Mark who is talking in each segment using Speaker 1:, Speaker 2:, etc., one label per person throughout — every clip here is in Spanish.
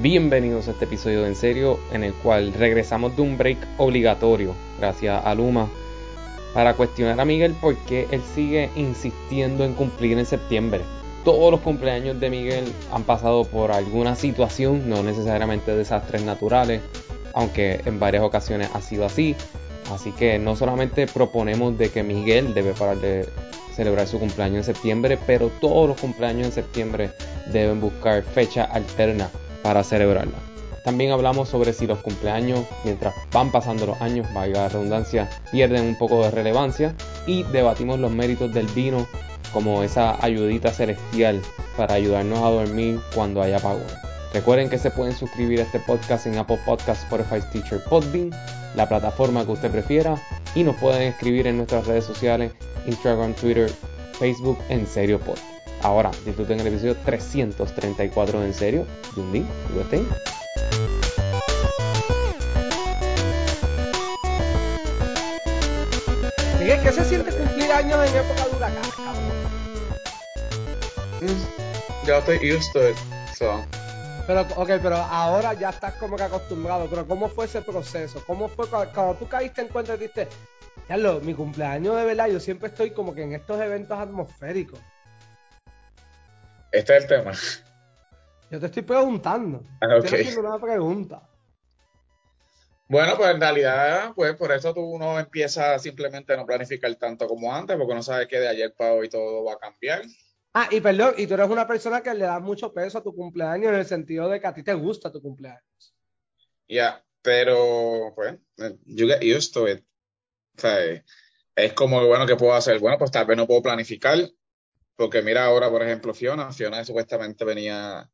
Speaker 1: Bienvenidos a este episodio de En Serio, en el cual regresamos de un break obligatorio, gracias a Luma, para cuestionar a Miguel por qué él sigue insistiendo en cumplir en septiembre. Todos los cumpleaños de Miguel han pasado por alguna situación, no necesariamente desastres naturales, aunque en varias ocasiones ha sido así. Así que no solamente proponemos de que Miguel debe parar de celebrar su cumpleaños en septiembre, pero todos los cumpleaños en septiembre deben buscar fecha alterna para celebrarla. También hablamos sobre si los cumpleaños, mientras van pasando los años, valga la redundancia, pierden un poco de relevancia y debatimos los méritos del vino como esa ayudita celestial para ayudarnos a dormir cuando haya apagón. Recuerden que se pueden suscribir a este podcast en Apple Podcasts, Spotify, Teacher, Podbean, la plataforma que usted prefiera, y nos pueden escribir en nuestras redes sociales, Instagram, Twitter, Facebook, en serio pod. Ahora, disfruten el episodio 334 de En Serio. Yundi, cuídate.
Speaker 2: Miguel, ¿qué se siente cumplir años en época de huracán, cabrón?
Speaker 3: Ya estoy used to it, so.
Speaker 2: Pero, ok, pero ahora ya estás como que acostumbrado. Pero, ¿cómo fue ese proceso? ¿Cómo fue cuando, cuando tú caíste en cuenta y dijiste, ya lo, mi cumpleaños de verdad, yo siempre estoy como que en estos eventos atmosféricos?
Speaker 3: Este es el tema.
Speaker 2: Yo te estoy preguntando.
Speaker 3: Ah, ok.
Speaker 2: Estoy haciendo una pregunta.
Speaker 3: Bueno, pues en realidad, pues por eso tú no empiezas simplemente a no planificar tanto como antes, porque no sabes que de ayer para hoy todo va a cambiar.
Speaker 2: Ah, y perdón, y tú eres una persona que le da mucho peso a tu cumpleaños en el sentido de que a ti te gusta tu cumpleaños.
Speaker 3: Ya, pero pues, you get used to it. O sea, es como, bueno, ¿qué puedo hacer? Bueno, pues tal vez no puedo planificar, porque mira ahora, por ejemplo, Fiona, Fiona supuestamente venía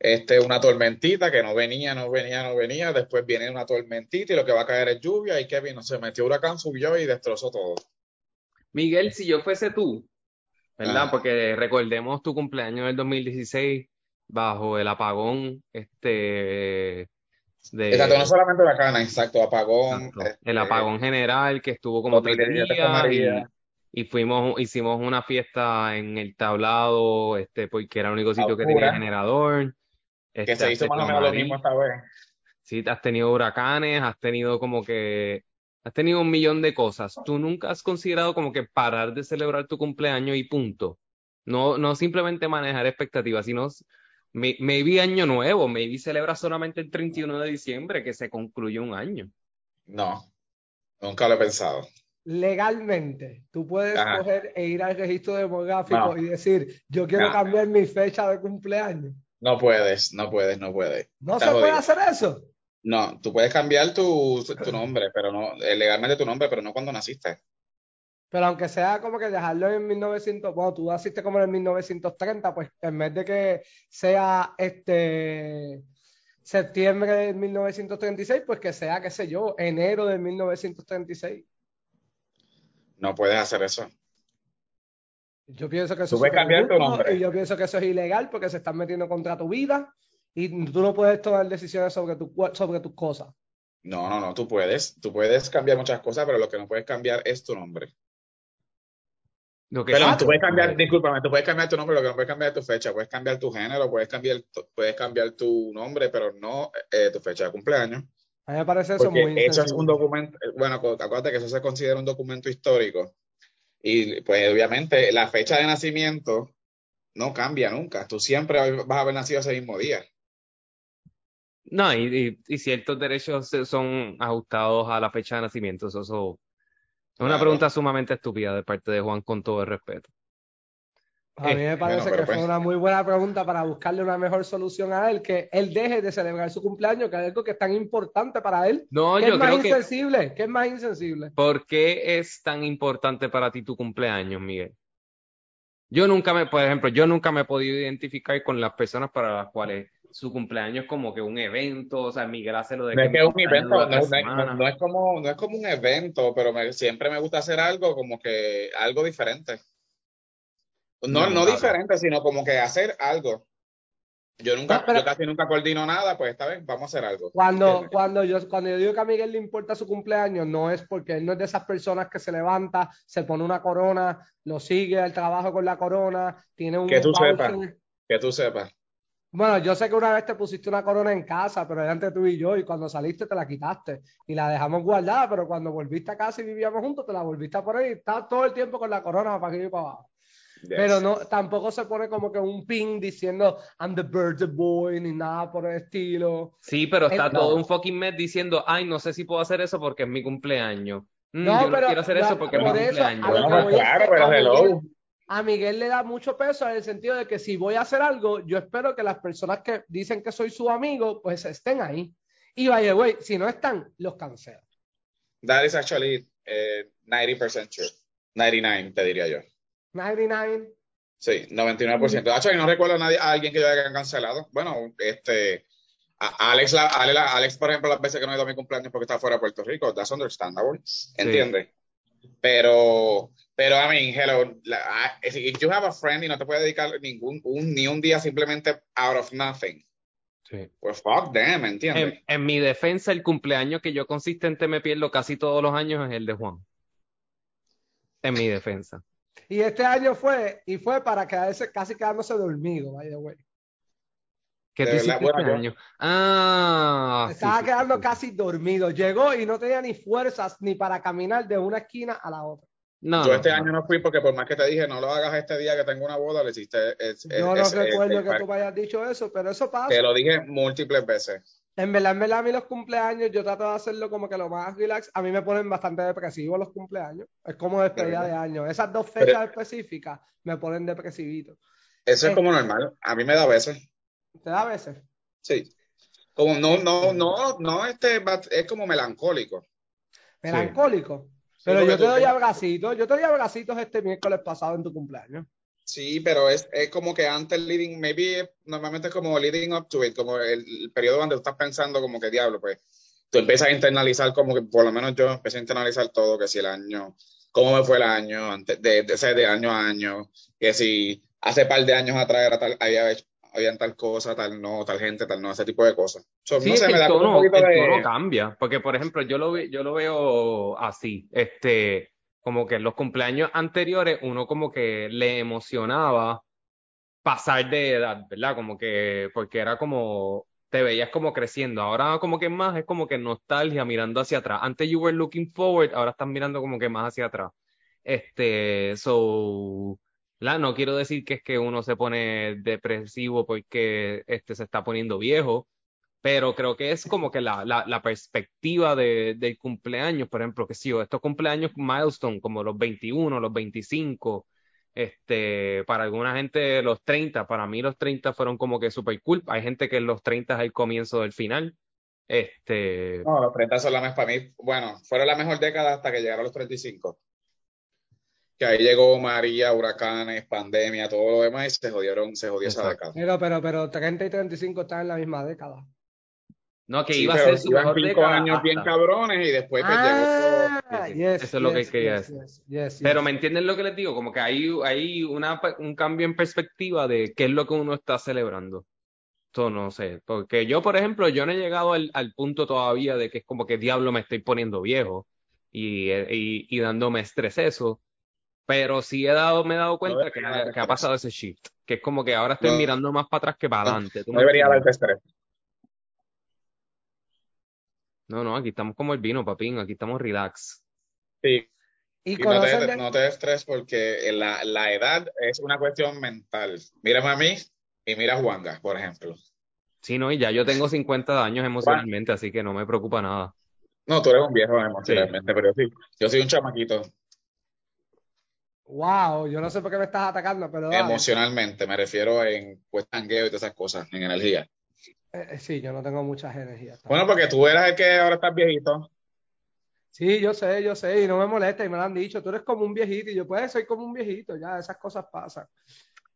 Speaker 3: este, una tormentita que no venía, no venía, no venía, después viene una tormentita y lo que va a caer es lluvia y Kevin no se metió huracán, subió y destrozó todo.
Speaker 1: Miguel, si yo fuese tú, ¿verdad?
Speaker 3: Ah.
Speaker 1: Porque recordemos tu cumpleaños del 2016 bajo el apagón, este, de,
Speaker 3: Exacto, no solamente huracán, exacto, apagón.
Speaker 1: Exacto.
Speaker 3: este,
Speaker 1: el apagón general que estuvo como tres
Speaker 3: 2017
Speaker 1: días y, y fuimos, hicimos una fiesta en el tablado, este, porque era el único sitio que tenía generador.
Speaker 3: que
Speaker 1: Este,
Speaker 3: se hizo más o menos lo mismo esta vez.
Speaker 1: Sí, has tenido huracanes, has tenido como que, has tenido un millón de cosas. ¿Tú nunca has considerado como que parar de celebrar tu cumpleaños y punto? No, no simplemente manejar expectativas, sino may- maybe año nuevo, maybe celebra solamente el 31 de diciembre, que se concluye un año.
Speaker 3: No, nunca lo he pensado.
Speaker 2: Legalmente, tú puedes
Speaker 3: Ajá.
Speaker 2: coger e ir al registro demográfico
Speaker 3: No.
Speaker 2: y decir, yo quiero
Speaker 3: No.
Speaker 2: cambiar mi fecha de cumpleaños.
Speaker 3: No puedes, no puedes, no puedes.
Speaker 2: No
Speaker 3: Está
Speaker 2: se puede hacer eso.
Speaker 3: No, tú puedes cambiar tu, tu nombre, pero no, eh, legalmente tu nombre, pero no cuando naciste.
Speaker 2: Pero aunque sea como que dejarlo en 1900, bueno, tú naciste como en el 1930, pues en vez de que sea este septiembre de 1936, pues que sea, qué sé yo, enero de 1936.
Speaker 3: No puedes hacer eso.
Speaker 2: Yo pienso que eso
Speaker 3: Tú puedes
Speaker 2: es
Speaker 3: cambiar tu
Speaker 2: injusto
Speaker 3: nombre.
Speaker 2: y yo pienso que eso es ilegal porque se están metiendo contra tu vida y tú no puedes tomar decisiones sobre, tu, sobre tus cosas.
Speaker 3: No, no, no, tú puedes. Tú puedes cambiar muchas cosas, pero lo que no puedes cambiar es tu nombre.
Speaker 1: Lo que
Speaker 3: Perdón,
Speaker 2: Exacto.
Speaker 3: tú puedes cambiar, discúlpame, tú puedes cambiar tu nombre, lo que no puedes cambiar es tu fecha, puedes cambiar tu género, puedes cambiar, tu- puedes cambiar tu nombre, pero no eh, tu fecha de cumpleaños.
Speaker 2: A mí me parece eso
Speaker 3: Porque
Speaker 2: muy
Speaker 3: eso es un documento, bueno, acu- acuérdate que eso se considera un documento histórico. Y pues obviamente la fecha de nacimiento no cambia nunca. Tú siempre vas a haber nacido ese mismo día.
Speaker 1: No, y, y- y ciertos derechos son ajustados a la fecha de nacimiento. Eso, eso es una
Speaker 3: Claro.
Speaker 1: pregunta sumamente estúpida de parte de Juan, con todo el respeto.
Speaker 2: A mí me parece
Speaker 3: bueno, pero
Speaker 2: que fue
Speaker 3: pues-
Speaker 2: una muy buena pregunta para buscarle una mejor solución a él, que él deje de celebrar su cumpleaños, que es algo que es tan importante para él,
Speaker 1: No,
Speaker 2: que
Speaker 1: yo
Speaker 2: es más
Speaker 1: creo que.
Speaker 2: insensible, que es más insensible.
Speaker 1: ¿Por qué es tan importante para ti tu cumpleaños, Miguel? Yo nunca me, por ejemplo, yo nunca me he podido identificar con las personas para las cuales su cumpleaños es como que un evento, o sea, Miguel hace lo de
Speaker 3: No es que es un evento, no, es-
Speaker 1: semanas.
Speaker 3: no es como, no es como un evento, pero me- siempre me gusta hacer algo como que algo diferente. No,
Speaker 1: No,
Speaker 3: diferente, sino como que hacer algo. Yo nunca,
Speaker 2: No, pero-
Speaker 3: yo casi nunca coordino nada, pues esta vez vamos a hacer algo.
Speaker 2: Cuando, cuando, yo, cuando yo digo que a Miguel le importa su cumpleaños, no es porque él no es de esas personas que se levanta, se pone una corona, lo sigue al trabajo con la corona, tiene un
Speaker 3: Que tú sepas. Que tú sepas.
Speaker 2: Bueno, yo sé que una vez te pusiste una corona en casa, pero era entre tú y yo, y cuando saliste te la quitaste y la dejamos guardada, pero cuando volviste a casa y vivíamos juntos, te la volviste a poner y estás todo el tiempo con la corona para aquí y para abajo.
Speaker 3: Yes.
Speaker 2: Pero no, tampoco se pone como que un pin diciendo I'm the birthday boy ni nada por el estilo.
Speaker 1: Sí, pero está
Speaker 2: Eh,
Speaker 1: todo
Speaker 2: no.
Speaker 1: un fucking mes diciendo, ay, no sé si puedo hacer eso porque es mi cumpleaños. Mm,
Speaker 2: No,
Speaker 1: yo no
Speaker 2: pero
Speaker 1: quiero hacer eso porque es mi
Speaker 2: eso,
Speaker 1: cumpleaños.
Speaker 3: Bueno, pues
Speaker 2: es
Speaker 3: claro,
Speaker 2: que
Speaker 3: pero
Speaker 2: a
Speaker 3: hello.
Speaker 2: Miguel- a Miguel le da mucho peso en el sentido de que si voy a hacer algo, yo espero que las personas que dicen que soy su amigo, pues estén ahí. Y vaya, güey, si no están, los cancelo.
Speaker 3: That is actually eh, 90% true. 99, te diría yo.
Speaker 2: 99.
Speaker 3: Sí, 99%. Actually, no recuerdo a, nadie, a alguien que yo haya cancelado. Bueno, este, a- Alex, la, Ale- la- Alex, por ejemplo, las veces que no he ido a mi cumpleaños porque está fuera de Puerto Rico, that's understandable. ¿Entiendes? Pero, pero, I mean, hello, la- if you have a friend y no te puede dedicar ningún, un, ni un día simplemente out of nothing,
Speaker 1: Sí.
Speaker 3: pues fuck them, ¿entiendes?
Speaker 1: En, en mi defensa, el cumpleaños que yo consistente me pierdo casi todos los años es el de Juan. En mi defensa.
Speaker 2: Y este año fue, y fue para quedarse, casi quedándose dormido, by the way.
Speaker 1: ¿Qué
Speaker 3: verdad,
Speaker 1: hiciste
Speaker 3: bueno,
Speaker 1: este año? Ah,
Speaker 2: Estaba
Speaker 1: sí,
Speaker 2: quedando
Speaker 1: sí, sí.
Speaker 2: casi dormido. Llegó y no tenía ni fuerzas ni para caminar de una esquina a la otra.
Speaker 1: No,
Speaker 3: Yo
Speaker 1: no,
Speaker 3: este
Speaker 1: no.
Speaker 3: año no fui porque por más que te dije, no lo hagas este día que tengo una boda, lo hiciste. es- es-
Speaker 2: Yo no
Speaker 3: es- es-
Speaker 2: recuerdo
Speaker 3: es-
Speaker 2: que tú me hayas dicho eso, pero eso pasa.
Speaker 3: Te lo dije múltiples veces.
Speaker 2: En verdad, en verdad, a mí los cumpleaños, yo trato de hacerlo como que lo más relax. A mí me ponen bastante depresivo los cumpleaños. Es como despedida de año. Esas dos
Speaker 3: Pero-
Speaker 2: fechas específicas me ponen depresivito.
Speaker 3: Eso
Speaker 2: Eh.
Speaker 3: es como normal. A mí me da a veces.
Speaker 2: ¿Te da a veces?
Speaker 3: Sí. Como no, no, no, no, este, es como melancólico.
Speaker 2: Melancólico.
Speaker 3: Sí,
Speaker 2: Pero yo te doy abracitos. Yo te doy abracitos este miércoles pasado en tu cumpleaños.
Speaker 3: Sí, pero es, es como que antes leading, maybe normalmente es como leading up to it, como el, el periodo donde estás pensando como que diablo, pues tú empiezas a internalizar como que por lo menos yo empecé a internalizar todo, que si el año, cómo me fue el año, antes de, de, de, de año a año, que si hace par de años atrás era tal, había hecho- habían tal cosa, tal no, tal gente, tal no, ese tipo de cosas. So,
Speaker 1: Sí,
Speaker 3: no
Speaker 1: es
Speaker 3: sé,
Speaker 1: que
Speaker 3: me
Speaker 1: el
Speaker 3: da un
Speaker 1: tono,
Speaker 3: poquito
Speaker 1: el
Speaker 3: de...
Speaker 1: tono cambia, porque por ejemplo, yo lo, yo lo veo así, este, como que en los cumpleaños anteriores uno como que le emocionaba pasar de edad, ¿verdad? Como que, porque era como, te veías como creciendo, ahora como que más es como que nostalgia mirando hacia atrás. Antes you were looking forward, ahora estás mirando como que más hacia atrás. Este, so, la, no quiero decir que es que uno se pone depresivo porque este se está poniendo viejo, pero creo que es como que la, la, la perspectiva de, del cumpleaños, por ejemplo, que si yo, estos cumpleaños milestone, como los 21, los 25, este, para alguna gente los 30, para mí los 30 fueron como que super cool, hay gente que los 30 es el comienzo del final, este,
Speaker 3: No, los 30 son la mejor para mí. Bueno, fueron la mejor década hasta que llegaron los 35. Que ahí llegó María, huracanes, pandemia, todo lo demás y se jodieron, se jodió esa
Speaker 1: Exacto.
Speaker 3: década.
Speaker 2: Pero, pero, pero 30 y 35 están en la misma década.
Speaker 1: No, que
Speaker 3: Sí,
Speaker 1: iba a ser su mejor
Speaker 3: cinco
Speaker 1: década
Speaker 3: años bien
Speaker 1: hasta-
Speaker 3: cabrones y después pues, llegó
Speaker 2: Ah,
Speaker 1: Sí, sí.
Speaker 2: yes,
Speaker 1: Eso es lo que quería
Speaker 2: yes,
Speaker 1: decir.
Speaker 2: yes, yes,
Speaker 1: Pero
Speaker 2: yes.
Speaker 1: me entienden lo que les digo, como que hay, hay una, un cambio en perspectiva de qué es lo que uno está celebrando. Esto no sé, porque yo, por ejemplo, yo no he llegado al, al punto todavía de que es como que diablo me estoy poniendo viejo y, y, y dándome estrés eso, pero sí he dado, me he dado cuenta que,
Speaker 3: debería
Speaker 1: ha-
Speaker 3: darte
Speaker 1: que ha pasado ese shift, que es como que ahora estoy
Speaker 3: No.
Speaker 1: mirando más para atrás que para adelante. ¿tú
Speaker 3: No debería darte estrés.
Speaker 1: No, no, aquí estamos como el vino, papín, aquí estamos relax.
Speaker 3: Sí,
Speaker 2: Y
Speaker 3: y no te,
Speaker 2: de-
Speaker 3: no te estrés porque la, la edad es una cuestión mental. Mírame a mí y mira a Juanga, por ejemplo.
Speaker 1: Sí, no, y ya yo tengo 50 años emocionalmente, así que no me preocupa nada.
Speaker 3: No, tú eres un viejo emocionalmente, pero sí, yo soy un chamaquito.
Speaker 2: Wow, yo no sé por qué me estás atacando, pero dale.
Speaker 3: Emocionalmente, me refiero en pues tangueo y todas esas cosas, en energía.
Speaker 2: Eh, eh, sí, yo no tengo muchas energías.
Speaker 3: Bueno, porque tú eras el que ahora estás viejito.
Speaker 2: Sí, yo sé, yo sé, y no me molesta, y me lo han dicho, tú eres como un viejito, y yo puedo ser como un viejito, ya, esas cosas pasan.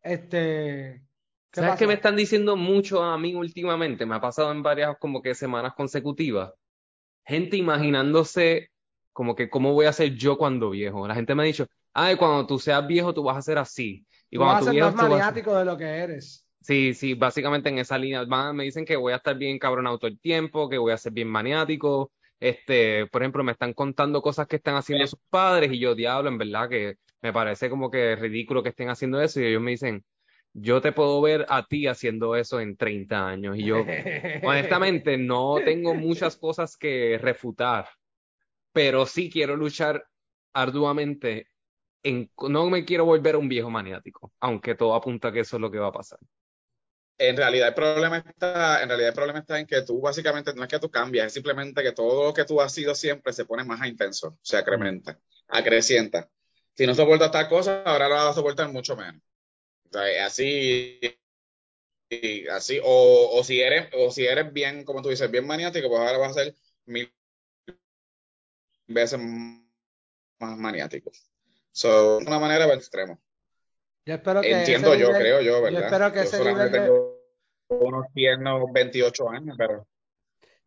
Speaker 2: Este, ¿qué
Speaker 1: ¿Sabes
Speaker 2: pasa?
Speaker 1: qué me están diciendo mucho a mí últimamente? Me ha pasado en varias como que semanas consecutivas. Gente imaginándose como que cómo voy a ser yo cuando viejo. La gente me ha dicho, ay, cuando tú seas viejo tú vas a ser así. Y
Speaker 2: Tú vas a
Speaker 1: cuando tú
Speaker 2: ser
Speaker 1: viejo
Speaker 2: más
Speaker 1: tú vas a-
Speaker 2: maniático de lo que eres.
Speaker 1: Sí, sí, básicamente en esa línea. Van- me dicen que voy a estar bien cabronado todo el tiempo, que voy a ser bien maniático. Este, por ejemplo, me están contando cosas que están haciendo sus padres y yo, diablo, en verdad que me parece como que ridículo que estén haciendo eso y ellos me dicen, yo te puedo ver a ti haciendo eso en 30 años. Y yo, honestamente, no tengo muchas cosas que refutar, pero sí quiero luchar arduamente. En, no me quiero volver un viejo maniático, aunque todo apunta a que eso es lo que va a pasar.
Speaker 3: En realidad el problema está, en realidad el problema está en que tú básicamente no es que tú cambias, es simplemente que todo lo que tú has sido siempre se pone más intenso, se acrementa, acrecienta. Si no soportas estas cosas, ahora lo vas a soportar mucho menos. O sea, así, o, o, si eres, o si eres bien, como tú dices, bien maniático, pues ahora vas a ser mil veces más maniático. So, una manera al extremo.
Speaker 2: Yo espero que
Speaker 3: Entiendo yo, creo yo, ¿verdad?
Speaker 2: Yo espero que
Speaker 3: yo
Speaker 2: ese
Speaker 3: solamente
Speaker 2: nivel de,
Speaker 3: tengo unos tiernos 28 años, pero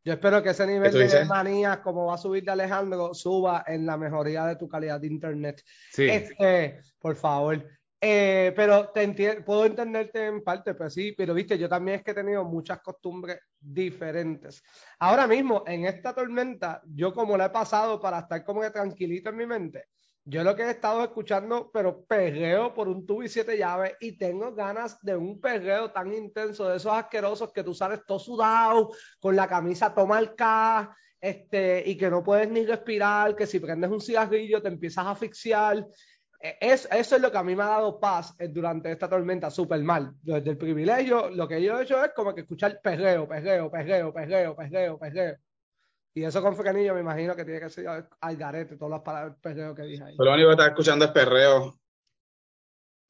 Speaker 2: yo espero que ese nivel de manía, como va a subir de Alejandro, suba en la mejoría de tu calidad de internet.
Speaker 1: Sí.
Speaker 2: Este, por favor. Eh, pero te enti- puedo entenderte en parte, pues sí, pero viste, yo también es que he tenido muchas costumbres diferentes. Ahora mismo, en esta tormenta, yo como la he pasado para estar como que tranquilito en mi mente, yo lo que he estado escuchando, pero perreo por un tubo y siete llaves y tengo ganas de un perreo tan intenso, de esos asquerosos que tú sales todo sudado, con la camisa toma el este, y que no puedes ni respirar, que si prendes un cigarrillo te empiezas a asfixiar. Eh, Es, eso es lo que a mí me ha dado paz eh, durante esta tormenta, súper mal. Desde el privilegio, lo que yo he hecho es como que escuchar perreo, perreo, perreo, perreo, perreo, perreo. Y eso con Frenillo me imagino que tiene que ser al- garete, todas las palabras perreo que dije ahí.
Speaker 3: lo único que estás escuchando es perreo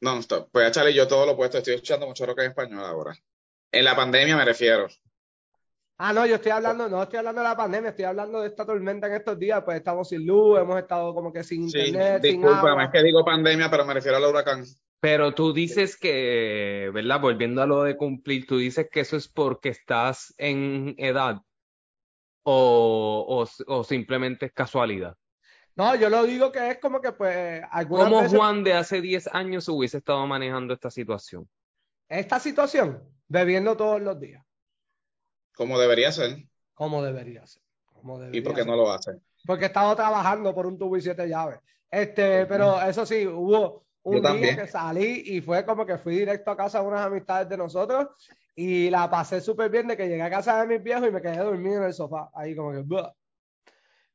Speaker 3: non-stop. Pues échale yo todo lo opuesto, estoy escuchando mucho rock en español ahora. En la pandemia me refiero.
Speaker 2: Ah, no, yo estoy hablando, no estoy hablando de la pandemia, estoy hablando de esta tormenta en estos días, pues estamos sin luz, hemos estado como que sin
Speaker 3: Sí,
Speaker 2: internet, sin
Speaker 3: discúlpame,
Speaker 2: agua.
Speaker 3: es que digo pandemia, pero me refiero al huracán.
Speaker 1: Pero tú dices que, ¿verdad? Volviendo a lo de cumplir, tú dices que eso es porque estás en edad o, o, o simplemente es casualidad.
Speaker 2: No, yo lo digo que es como que pues algunas
Speaker 1: ¿Cómo
Speaker 2: veces
Speaker 1: Juan de hace 10 años hubiese estado manejando esta situación?
Speaker 2: esta situación, bebiendo todos los días,
Speaker 3: Como debería ser.
Speaker 2: como debería ser. Como
Speaker 3: ¿Y
Speaker 2: debería
Speaker 3: por qué
Speaker 2: ser.
Speaker 3: no lo hace?
Speaker 2: Porque he estado trabajando por un tubo y siete llaves. Este,
Speaker 3: Ujú.
Speaker 2: pero eso sí, hubo un
Speaker 3: Yo
Speaker 2: día
Speaker 3: también.
Speaker 2: que salí y fue como que fui directo a casa de unas amistades de nosotros y la pasé súper bien de que llegué a casa de mis viejos y me quedé dormido en el sofá, ahí como que "Buah".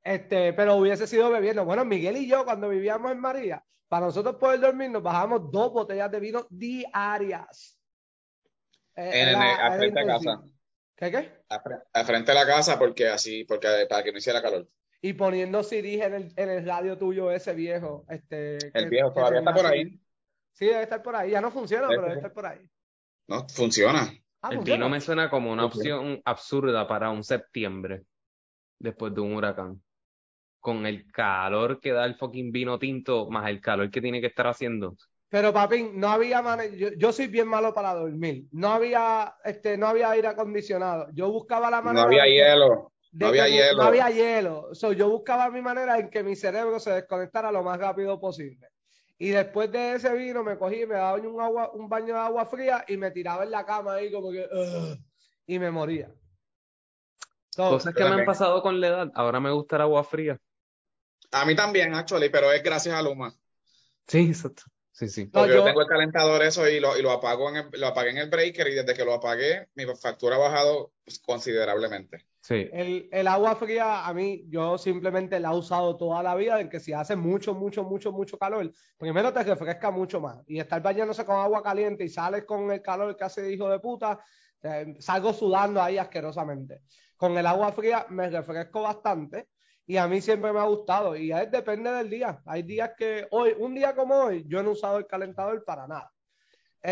Speaker 2: Este, pero hubiese sido bebiendo. Bueno, Miguel y yo cuando vivíamos en María, para nosotros poder dormir nos bajábamos dos botellas de vino diarias. Eh,
Speaker 3: En el-
Speaker 2: era-
Speaker 3: al
Speaker 2: era
Speaker 3: frente a casa.
Speaker 2: ¿Qué qué?
Speaker 3: Al frente de la casa, porque así, porque para que no hiciera calor.
Speaker 2: Y poniendo CDs en el, en el radio tuyo ese viejo. Este,
Speaker 3: El
Speaker 2: que-
Speaker 3: viejo todavía está por ahí.
Speaker 2: Sí, debe estar por ahí. Ya no funciona,
Speaker 3: Debe
Speaker 2: pero debe
Speaker 3: estar
Speaker 2: por ahí.
Speaker 3: No, funciona.
Speaker 2: Ah,
Speaker 1: El vino me suena como una opción absurda para un septiembre después de un huracán. Con el calor que da el fucking vino tinto, más el calor que tiene que estar haciendo.
Speaker 2: Pero papín, no había manera. Yo, yo soy bien malo para dormir. No había, este, no había aire acondicionado. Yo buscaba la
Speaker 3: No
Speaker 2: manera
Speaker 3: había
Speaker 2: de que-
Speaker 3: hielo.
Speaker 2: de
Speaker 3: No había hielo.
Speaker 2: no había hielo. So, yo buscaba mi manera en que mi cerebro se desconectara lo más rápido posible. Y después de ese vino me cogí, me daba un, agua, un baño de agua fría y me tiraba en la cama ahí como que... Y me moría. So,
Speaker 1: Cosas que me han pasado con la edad. Ahora me gusta el agua fría.
Speaker 3: A mí también, actually, pero es gracias a Luma.
Speaker 1: Sí, exacto. Sí, sí.
Speaker 2: No,
Speaker 3: Porque yo
Speaker 2: yo-
Speaker 3: tengo el calentador eso y lo, y lo apago en el, lo apagué en el breaker y desde que lo apagué, mi factura ha bajado pues, considerablemente.
Speaker 1: Sí.
Speaker 2: El, el agua fría, a mí, yo simplemente la he usado toda la vida, en que si hace mucho, mucho, mucho, mucho calor, primero te refresca mucho más. Y estar bañándose con agua caliente y sales con el calor que hace hijo de puta, eh, salgo sudando ahí asquerosamente. Con el agua fría me refresco bastante y a mí siempre me ha gustado. Y es depende del día. Hay días que hoy, un día como hoy, yo no he usado el calentador para nada.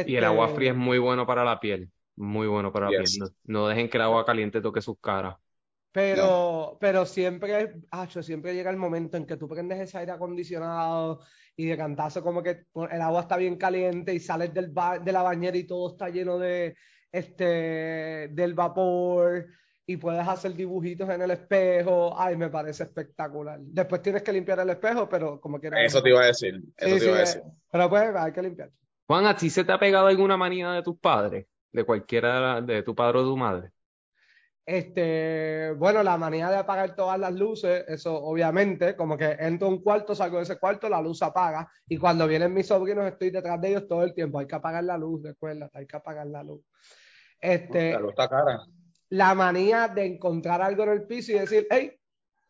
Speaker 1: Y el agua
Speaker 2: Este,
Speaker 1: fría es muy bueno para la piel. Muy bueno para la
Speaker 3: Yes.
Speaker 1: No, no dejen que el agua caliente toque sus caras.
Speaker 2: Pero, pero siempre, acho, siempre llega el momento en que tú prendes ese aire acondicionado y de cantazo como que el agua está bien caliente y sales del ba- de la bañera y todo está lleno de este del vapor y puedes hacer dibujitos en el espejo. Ay, me parece espectacular. Después tienes que limpiar el espejo, pero como quieras.
Speaker 3: Eso te iba a decir. Eso
Speaker 2: Sí,
Speaker 3: te iba a decir.
Speaker 2: Pero pues hay que limpiar.
Speaker 1: Juan, ¿a ti se te ha pegado alguna manía de tus padres? De cualquiera de tu padre o tu madre.
Speaker 2: Este, bueno, la manía de apagar todas las luces, eso obviamente, como que entro a un cuarto, salgo de ese cuarto, la luz apaga y cuando vienen mis sobrinos estoy detrás de ellos todo el tiempo, hay que apagar la luz, recuerda, hay que apagar la luz. Este,
Speaker 3: La luz está cara.
Speaker 2: la manía de encontrar algo en el piso y decir, hey,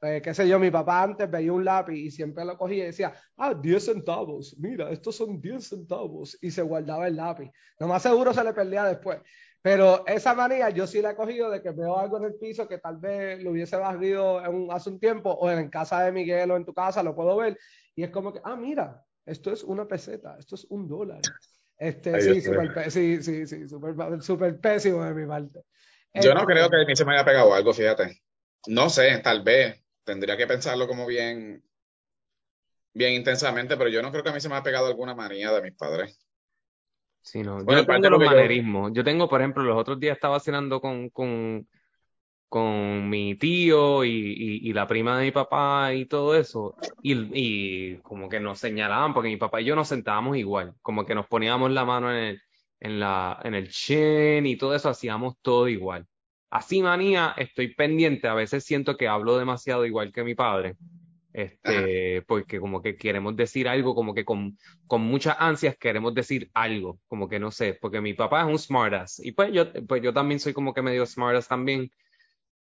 Speaker 2: eh, qué sé yo, mi papá antes veía un lápiz y siempre lo cogía y decía, ah, 10 centavos, mira, estos son 10 centavos, y se guardaba el lápiz. Lo más seguro se le perdía después. Pero esa manía yo sí la he cogido de que veo algo en el piso que tal vez lo hubiese barrido en hace un tiempo o en casa de Miguel o en tu casa lo puedo ver y es como que, ah, mira, esto es una peseta, esto es un dólar. Este,
Speaker 3: Ay,
Speaker 2: sí, super, pe- sí, sí, sí, súper súper pésimo de mi parte.
Speaker 3: Yo no
Speaker 2: Este,
Speaker 3: creo que a mí se me haya pegado algo, fíjate. No sé, tal vez. Tendría que pensarlo como bien, bien intensamente, pero yo no creo que a mí se me haya pegado alguna manía de mis padres.
Speaker 1: Sí, no. Yo
Speaker 3: Bueno,
Speaker 1: tengo los
Speaker 3: yo-
Speaker 1: manerismos. Yo tengo, por ejemplo, los otros días estaba cenando con, con, con mi tío y, y, y la prima de mi papá y todo eso. Y, y como que nos señalaban, porque mi papá y yo nos sentábamos igual. Como que nos poníamos la mano en el, en la, en el chin y todo eso, hacíamos todo igual. Así, manía, estoy pendiente. A veces siento que hablo demasiado igual que mi padre. Este, porque como que queremos decir algo, como que con, con muchas ansias queremos decir algo, como que no sé, porque mi papá es un smartass y pues yo, pues yo también soy como que medio smartass también.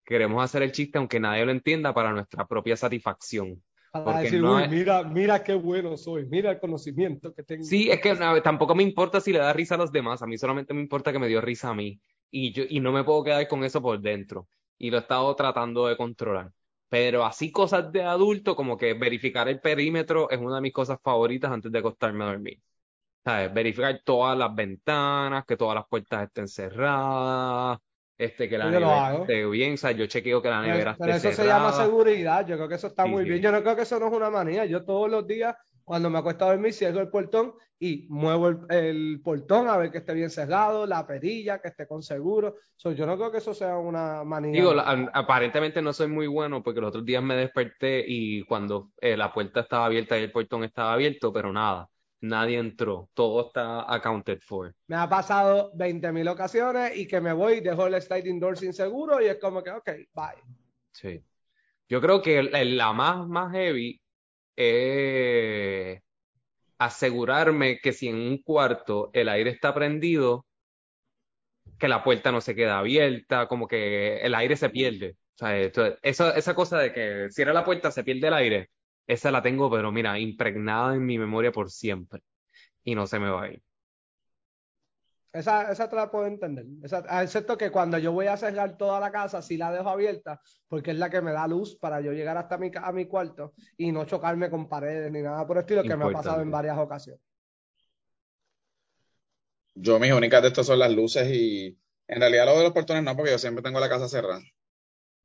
Speaker 1: Queremos hacer el chiste aunque nadie lo entienda para nuestra propia satisfacción.
Speaker 2: para decir,
Speaker 1: no es-
Speaker 2: mira, mira qué bueno soy, mira el conocimiento que tengo.
Speaker 1: Sí, es que no, tampoco me importa si le da risa a los demás, a mí solamente me importa que me dio risa a mí y yo y no me puedo quedar con eso por dentro y lo he estado tratando de controlar. Pero así cosas de adulto, como que verificar el perímetro es una de mis cosas favoritas antes de acostarme a dormir. ¿Sabes? Verificar todas las ventanas, que todas las puertas estén cerradas, este, que la
Speaker 2: Yo
Speaker 1: nevera esté bien, o sea, yo chequeo que la
Speaker 2: Pero,
Speaker 1: nevera
Speaker 2: pero
Speaker 1: esté
Speaker 2: eso se llama
Speaker 1: cerrada.
Speaker 2: seguridad, yo creo que eso está
Speaker 1: Sí,
Speaker 2: muy
Speaker 1: sí.
Speaker 2: bien. Yo no creo que eso no es una manía. Yo todos los días, cuando me acuesto a dormir, cierro el portón y muevo el, el portón a ver que esté bien cerrado, la perilla, que esté con seguro. So, yo no creo que eso sea una manía.
Speaker 1: Digo, la- aparentemente no soy muy bueno porque los otros días me desperté y cuando eh, la puerta estaba abierta y el portón estaba abierto, pero nada, nadie entró, todo está accounted for.
Speaker 2: Me ha pasado 20.000 ocasiones y que me voy, dejo el sliding door sin seguro y es como que, ok, bye.
Speaker 1: Sí. Yo creo que la más, más heavy es asegurarme que si en un cuarto el aire está prendido, que la puerta no se queda abierta, como que el aire se pierde. O sea, esto- esa, cosa de que cierra la puerta, se pierde el aire, esa la tengo, pero mira, impregnada en mi memoria por siempre. Y no se me va a ir.
Speaker 2: Esa, esa te la puedo entender. Esa- excepto que cuando yo voy a cerrar toda la casa, sí la dejo abierta, porque es la que me da luz para yo llegar hasta mi, ca- a mi cuarto y no chocarme con paredes ni nada por el estilo, que me ha pasado en varias ocasiones.
Speaker 3: Yo mis únicas de estos son las luces y en realidad lo de los portones no, porque yo siempre tengo la casa cerrada.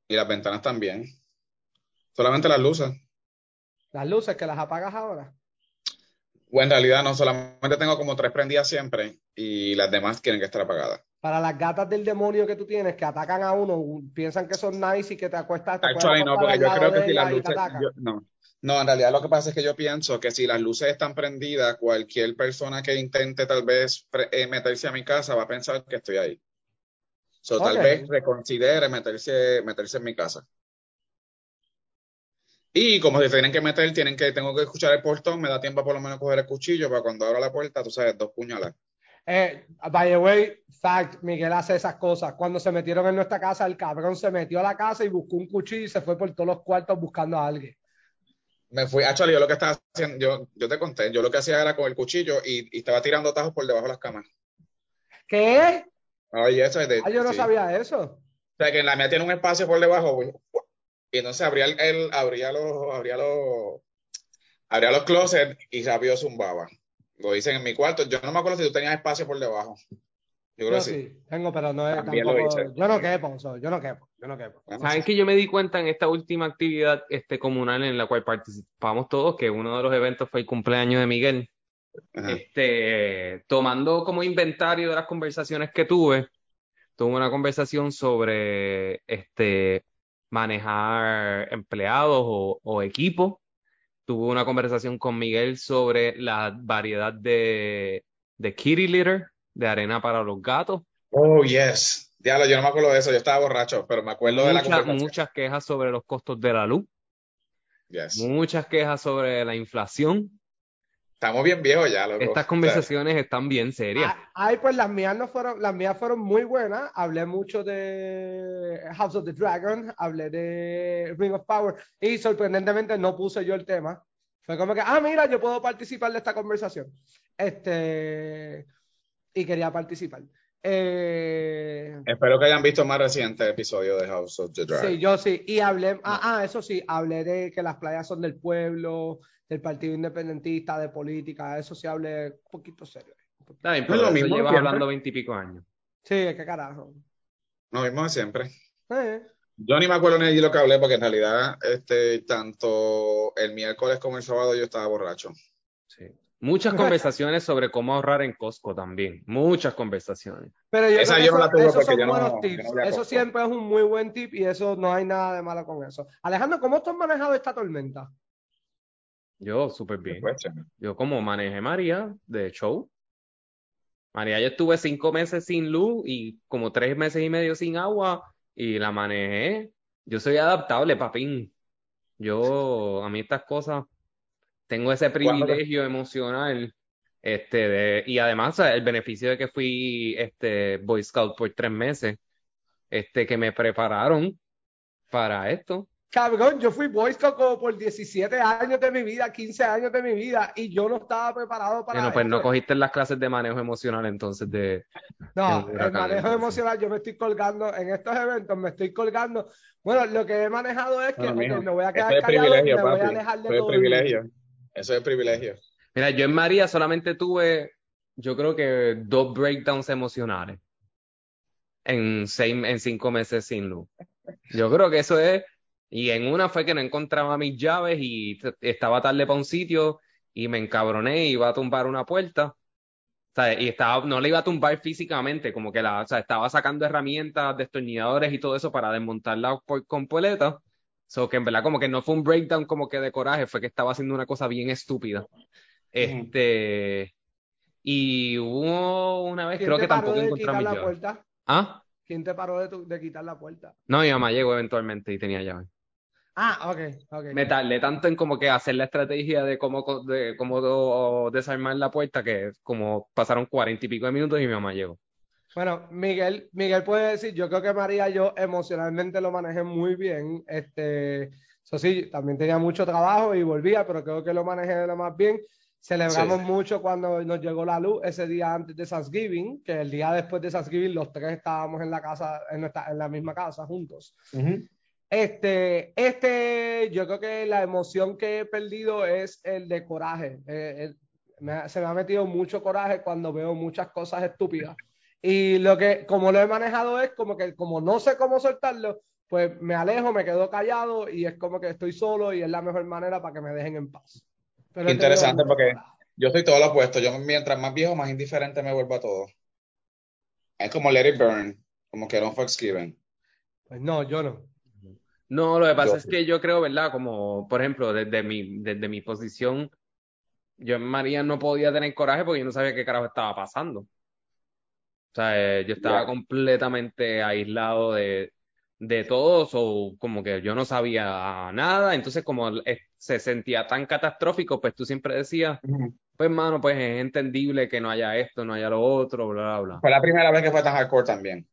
Speaker 3: Y las ventanas también. Solamente las luces.
Speaker 2: Las luces que las apagas ahora.
Speaker 3: O en realidad no, solamente tengo como tres prendidas siempre y las demás tienen que estar apagadas.
Speaker 2: Para las gatas del demonio que tú tienes que atacan a uno, piensan que son nice y que te acuestas, te
Speaker 3: Actually, no, porque yo creo que si las luces, no, no, en realidad lo que pasa es que yo pienso que si las luces están prendidas, cualquier persona que intente tal vez eh, meterse a mi casa va a pensar que estoy ahí. So, tal vez reconsidere meterse, meterse en mi casa. Y como se tienen que meter, tienen que, tengo que escuchar el portón, me da tiempo por lo menos coger el cuchillo para cuando abra la puerta, tú sabes, dos puñaladas.
Speaker 2: Eh, by the way, fact, Miguel hace esas cosas. Cuando se metieron en nuestra casa, el cabrón se metió a la casa y buscó un cuchillo y se fue por todos los cuartos buscando a alguien.
Speaker 3: Me fui, actually, yo lo que estaba haciendo, yo, yo te conté, yo lo que hacía era con el cuchillo y, y estaba tirando tajos por debajo de las camas.
Speaker 2: ¿Qué?
Speaker 3: Oye, eso es de,
Speaker 2: Ah, yo no
Speaker 3: sí.
Speaker 2: sabía eso.
Speaker 3: O sea, que en la mía tiene un espacio por debajo, güey. Y entonces abría el, el- abría los, abría los, abría los closets y rápido zumbaba. Lo hice en mi cuarto. Yo no me acuerdo si tú tenías espacio por debajo. Yo creo
Speaker 2: Yo
Speaker 3: que sí.
Speaker 2: sí, tengo, pero no es
Speaker 3: También lo
Speaker 2: tampoco.
Speaker 3: hice.
Speaker 2: Yo no quepo, so, yo no quepo, yo no quepo.
Speaker 3: Bueno,
Speaker 1: ¿Saben que yo me di cuenta en esta última actividad este, comunal en la cual participamos todos, que uno de los eventos fue el cumpleaños de Miguel?
Speaker 3: ajá.
Speaker 1: Este, tomando como inventario de las conversaciones que tuve, tuve una conversación sobre este, manejar empleados o, o equipos. Tuve una conversación con Miguel sobre la variedad de, de kitty litter, de arena para los gatos.
Speaker 3: Oh, yes. Diablo, yo no me acuerdo de eso, yo estaba borracho, pero me acuerdo de la conversación.
Speaker 1: muchas quejas sobre los costos de la luz,
Speaker 3: Yes.
Speaker 1: muchas quejas sobre la inflación.
Speaker 3: Estamos bien viejos ya, loco.
Speaker 1: Estas conversaciones están bien serias.
Speaker 2: Ah, Ay, pues las mías no fueron, las mías fueron muy buenas. Hablé mucho de House of the Dragon, hablé de Ring of Power y sorprendentemente no puse yo el tema. Fue como que, ah, mira, yo puedo participar de esta conversación. Este, y quería participar. Eh,
Speaker 3: Espero que hayan visto más reciente episodio de House of the Dragon.
Speaker 2: sí, yo sí. Y hablé, ah, ah, eso sí, hablé de que las playas son del pueblo, del Partido Independentista, de política. Eso sí hablé un poquito serio.
Speaker 1: Está bien, pero
Speaker 3: lo mismo
Speaker 1: llevas hablando veintipico años.
Speaker 2: Sí, qué carajo.
Speaker 3: Lo mismo de siempre.
Speaker 2: Eh.
Speaker 3: Yo ni me acuerdo ni de lo que hablé, porque en realidad, este, tanto el miércoles como el sábado yo estaba borracho.
Speaker 1: Sí. Muchas conversaciones sobre cómo ahorrar en Costco también. Muchas conversaciones.
Speaker 2: Pero yo
Speaker 3: Esa
Speaker 2: creo que
Speaker 3: yo no la
Speaker 2: eso-
Speaker 3: tuve
Speaker 2: esos
Speaker 3: porque
Speaker 2: son
Speaker 3: yo no-
Speaker 2: buenos
Speaker 3: yo
Speaker 2: tips.
Speaker 3: no
Speaker 2: eso siempre es un muy buen tip y eso no hay nada de malo con eso. Alejandro, ¿cómo tú has manejado esta tormenta?
Speaker 1: Yo, súper bien. Yo como manejé María de show. María, yo estuve cinco meses sin luz y como tres meses y medio sin agua y la manejé. Yo soy adaptable, papín. Yo, a mí estas cosas, tengo ese
Speaker 3: ¿Cuándo te-
Speaker 1: privilegio emocional, este, de, y además el beneficio de que fui, este, Boy Scout por tres meses, este, que me prepararon para esto.
Speaker 2: Cabrón, yo fui Boy Scout como por 17 años de mi vida, 15 años de mi vida y yo no estaba preparado para
Speaker 1: Bueno, pues no cogiste las clases de manejo emocional entonces de,
Speaker 2: No,
Speaker 1: de
Speaker 2: el manejo
Speaker 1: entonces.
Speaker 2: emocional, yo me estoy colgando en estos eventos, me estoy colgando. Bueno, lo que he manejado es que
Speaker 3: Bueno, mijo,
Speaker 2: me voy a
Speaker 3: Eso
Speaker 2: quedar
Speaker 3: es
Speaker 2: callado y me voy a alejar de
Speaker 3: Eso es
Speaker 2: todo el mundo.
Speaker 3: privilegio. Eso es privilegio.
Speaker 1: Mira, yo en María solamente tuve, yo creo que dos breakdowns emocionales en seis, en cinco meses sin luz. Yo creo que eso es, y en una fue que no encontraba mis llaves y estaba tarde para un sitio y me encabroné y iba a tumbar una puerta. O sea, y estaba, no le iba a tumbar físicamente, como que la, o sea, estaba sacando herramientas, destornilladores y todo eso para desmontarla por completa. So que en verdad como que no fue un breakdown como que de coraje, fue que estaba haciendo una cosa bien estúpida. Este, y hubo una vez,
Speaker 2: ¿Quién
Speaker 1: creo que tampoco encontré llaves.
Speaker 2: puerta?
Speaker 1: ¿Ah?
Speaker 2: ¿Quién te paró de, tu- de quitar la puerta?
Speaker 1: No, mi mamá llegó eventualmente y tenía llave.
Speaker 2: Ah, ok, ok.
Speaker 1: Me tardé tanto en como que hacer la estrategia de cómo, de cómo desarmar la puerta que como pasaron cuarenta y pico de minutos y mi mamá llegó.
Speaker 2: Bueno, Miguel, Miguel puede decir, yo creo que María yo emocionalmente lo manejé muy bien. Este, eso sí, también tenía mucho trabajo y volvía, pero creo que lo manejé de lo más bien. Celebramos
Speaker 3: Sí.
Speaker 2: mucho cuando nos llegó la luz ese día antes de Thanksgiving, que el día después de Thanksgiving los tres estábamos en la casa, en, nuestra- en la misma casa juntos. Este, este, yo creo que la emoción que he perdido es el de coraje. Eh, me se me ha metido mucho coraje cuando veo muchas cosas estúpidas. Y lo que, como lo he manejado es como que, como no sé cómo soltarlo, pues me alejo, me quedo callado y es como que estoy solo y es la mejor manera para que me dejen en paz. Pero
Speaker 3: interesante, porque-
Speaker 2: coraje.
Speaker 3: Yo soy todo lo opuesto. Yo mientras más viejo, más indiferente me vuelvo a todo. Es como Let It Burn, como que no Forgiven.
Speaker 2: Pues no, yo no.
Speaker 1: No, lo que pasa
Speaker 3: Yo
Speaker 1: es que yo creo, ¿verdad? Como, por ejemplo, desde mi, desde mi posición, yo en María no podía tener coraje porque yo no sabía qué carajo estaba pasando. O sea, eh, yo estaba completamente aislado de, de todos o como que yo no sabía nada. Entonces, como eh, se sentía tan catastrófico, pues tú siempre decías, pues, mano, pues es entendible que no haya esto, no haya lo otro, bla, bla, bla.
Speaker 3: Fue la primera vez que fue tan hardcore también.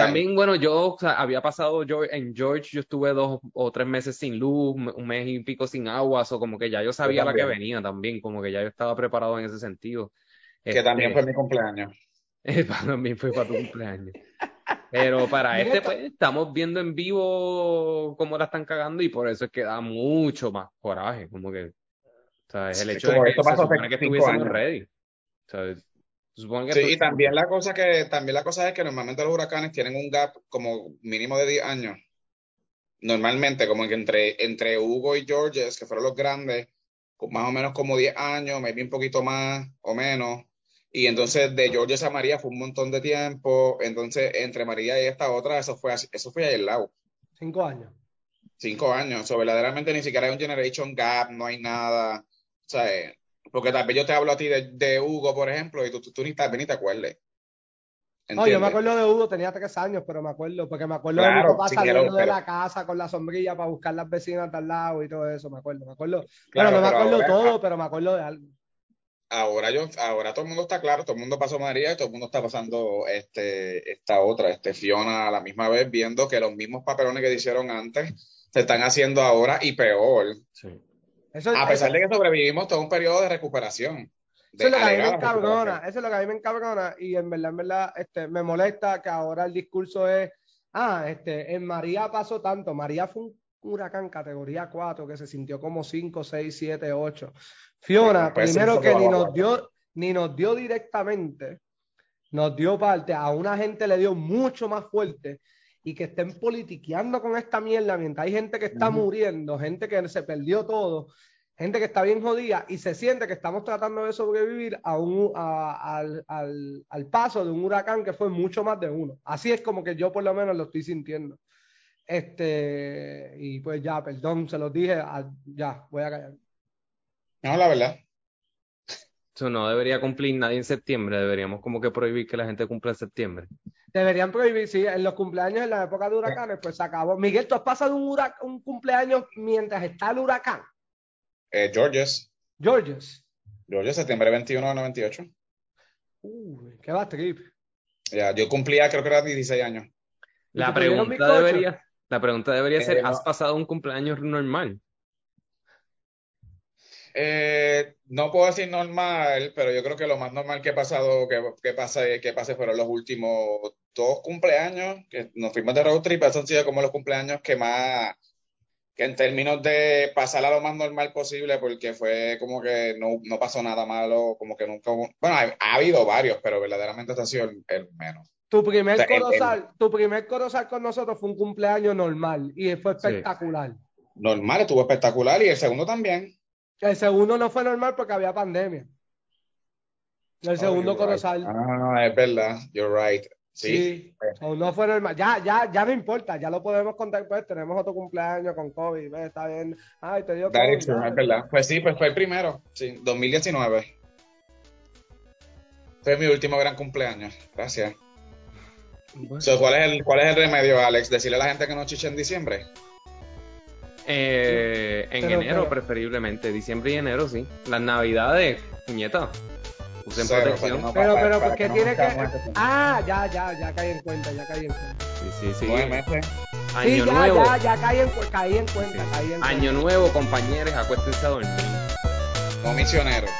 Speaker 1: También, bueno, yo o sea, había pasado yo en George, yo estuve dos o tres meses sin luz, un mes y pico sin agua, o como que ya yo sabía la que
Speaker 3: también.
Speaker 1: venía también, como que ya yo estaba preparado en ese sentido.
Speaker 3: que también
Speaker 1: Este,
Speaker 3: fue mi cumpleaños.
Speaker 1: para mí fue para tu cumpleaños. Pero para este, pues, estamos viendo en vivo cómo la están cagando y por eso es que da mucho más coraje, como que, o sea, es el hecho
Speaker 3: como
Speaker 1: de que se supone que estuviésemos ready. O sea, se supone que
Speaker 3: Sí, y también la cosa que, también la cosa es que normalmente los huracanes tienen un gap como mínimo de 10 años. Normalmente, como que entre, entre Hugo y Georges, que fueron los grandes, más o menos como 10 años, maybe un poquito más o menos. Y entonces de Georges a María fue un montón de tiempo. Entonces, entre María y esta otra, eso fue así- eso fue ahí al lado.
Speaker 2: Cinco años.
Speaker 3: Cinco años. O verdaderamente ni siquiera hay un generation gap, no hay nada. O sea, eh, porque tal vez yo te hablo a ti de, de Hugo, por ejemplo, y tú, tú, tú ni tal vez ni te acuerdes.
Speaker 2: No, yo me acuerdo de Hugo, tenía tres años, pero me acuerdo, porque me acuerdo de mi papá saliendo de la casa con la sombrilla para buscar las vecinas al lado y todo eso, me acuerdo, me acuerdo. Claro, no me acuerdo todo, pero me acuerdo de algo.
Speaker 3: Ahora yo, ahora todo el mundo está claro, todo el mundo pasó María y todo el mundo está pasando este, esta otra, este Fiona a la misma vez, viendo que los mismos papelones que hicieron antes se están haciendo ahora y peor. A pesar de que sobrevivimos todo un periodo de recuperación.
Speaker 2: Eso es lo que a mí me encabrona, eso es lo que a mí me encabrona y en verdad, en verdad, este, me molesta que ahora el discurso es, ah, este, en María pasó tanto, María fue un huracán categoría 4 que se sintió como 5, 6, 7, 8. Fiona, primero que ni nos dio, ni nos dio directamente, nos dio parte, a una gente le dio mucho más fuerte y que estén politiqueando con esta mierda mientras hay gente que está muriendo, gente que se perdió todo gente que está bien jodida y se siente que estamos tratando de sobrevivir a un, al, al, al, paso de un huracán que fue mucho más de uno. Así es como que yo por lo menos lo estoy sintiendo. Este, y pues ya, perdón, se los dije, ya, voy a callar.
Speaker 3: No, la verdad.
Speaker 1: Eso no debería cumplir nadie en septiembre, deberíamos como que prohibir que la gente cumpla en septiembre.
Speaker 2: Deberían prohibir, sí, en los cumpleaños en la época de huracanes, pues se acabó. Miguel, ¿tú has pasado un, un cumpleaños mientras está el huracán?
Speaker 3: Eh, Georges.
Speaker 2: Georges.
Speaker 3: Georges, septiembre 21 de 98.
Speaker 2: Uy, qué va trip.
Speaker 3: Ya, yo cumplía, creo que era 16 años.
Speaker 1: La pregunta debería, la pregunta debería ser, eh, ¿has pasado un cumpleaños normal?
Speaker 3: Eh, no puedo decir normal, pero yo creo que lo más normal que he pasado, que, que pase, que pase fueron los últimos dos cumpleaños, que nos fuimos de road trip, esos han sido como los cumpleaños que más, que en términos de pasar a lo más normal posible, porque fue como que no, no pasó nada malo, como que nunca hubo, bueno, ha, habido varios, pero verdaderamente este ha sido el, menos.
Speaker 2: Tu primer, corozal, tu primer corozal con nosotros fue un cumpleaños normal y fue espectacular.
Speaker 3: Normal, estuvo espectacular y el segundo también.
Speaker 2: El segundo no fue normal porque había pandemia. El oh, segundo corozal.
Speaker 3: Ah, es verdad, you're right. Sí.
Speaker 2: O no fue normal. Ya, ya, ya no importa, ya lo podemos contar. Pues tenemos otro cumpleaños con COVID. Está bien. Ay, te dio COVID.
Speaker 3: es verdad. Pues sí, pues fue el primero. Sí, 2019. Fue mi último gran cumpleaños. Gracias. ¿cuál, es el, ¿Cuál es el remedio, Alex? ¿Decirle a la gente que no chiche en diciembre?
Speaker 1: Eh, en enero, preferiblemente. Diciembre y enero, sí. Las navidades, puñeta. Usen protección.
Speaker 2: pero, pero, ¿por qué tiene que.? Ah, ya, ya, ya caí en cuenta, ya caí en cuenta.
Speaker 1: Sí, sí, sí.
Speaker 2: Año sí, ya, nuevo. Ya, ya caí en, caí en cuenta, caí en
Speaker 1: Año nuevo, compañeros, acuéstense a dormir.
Speaker 3: No misioneros.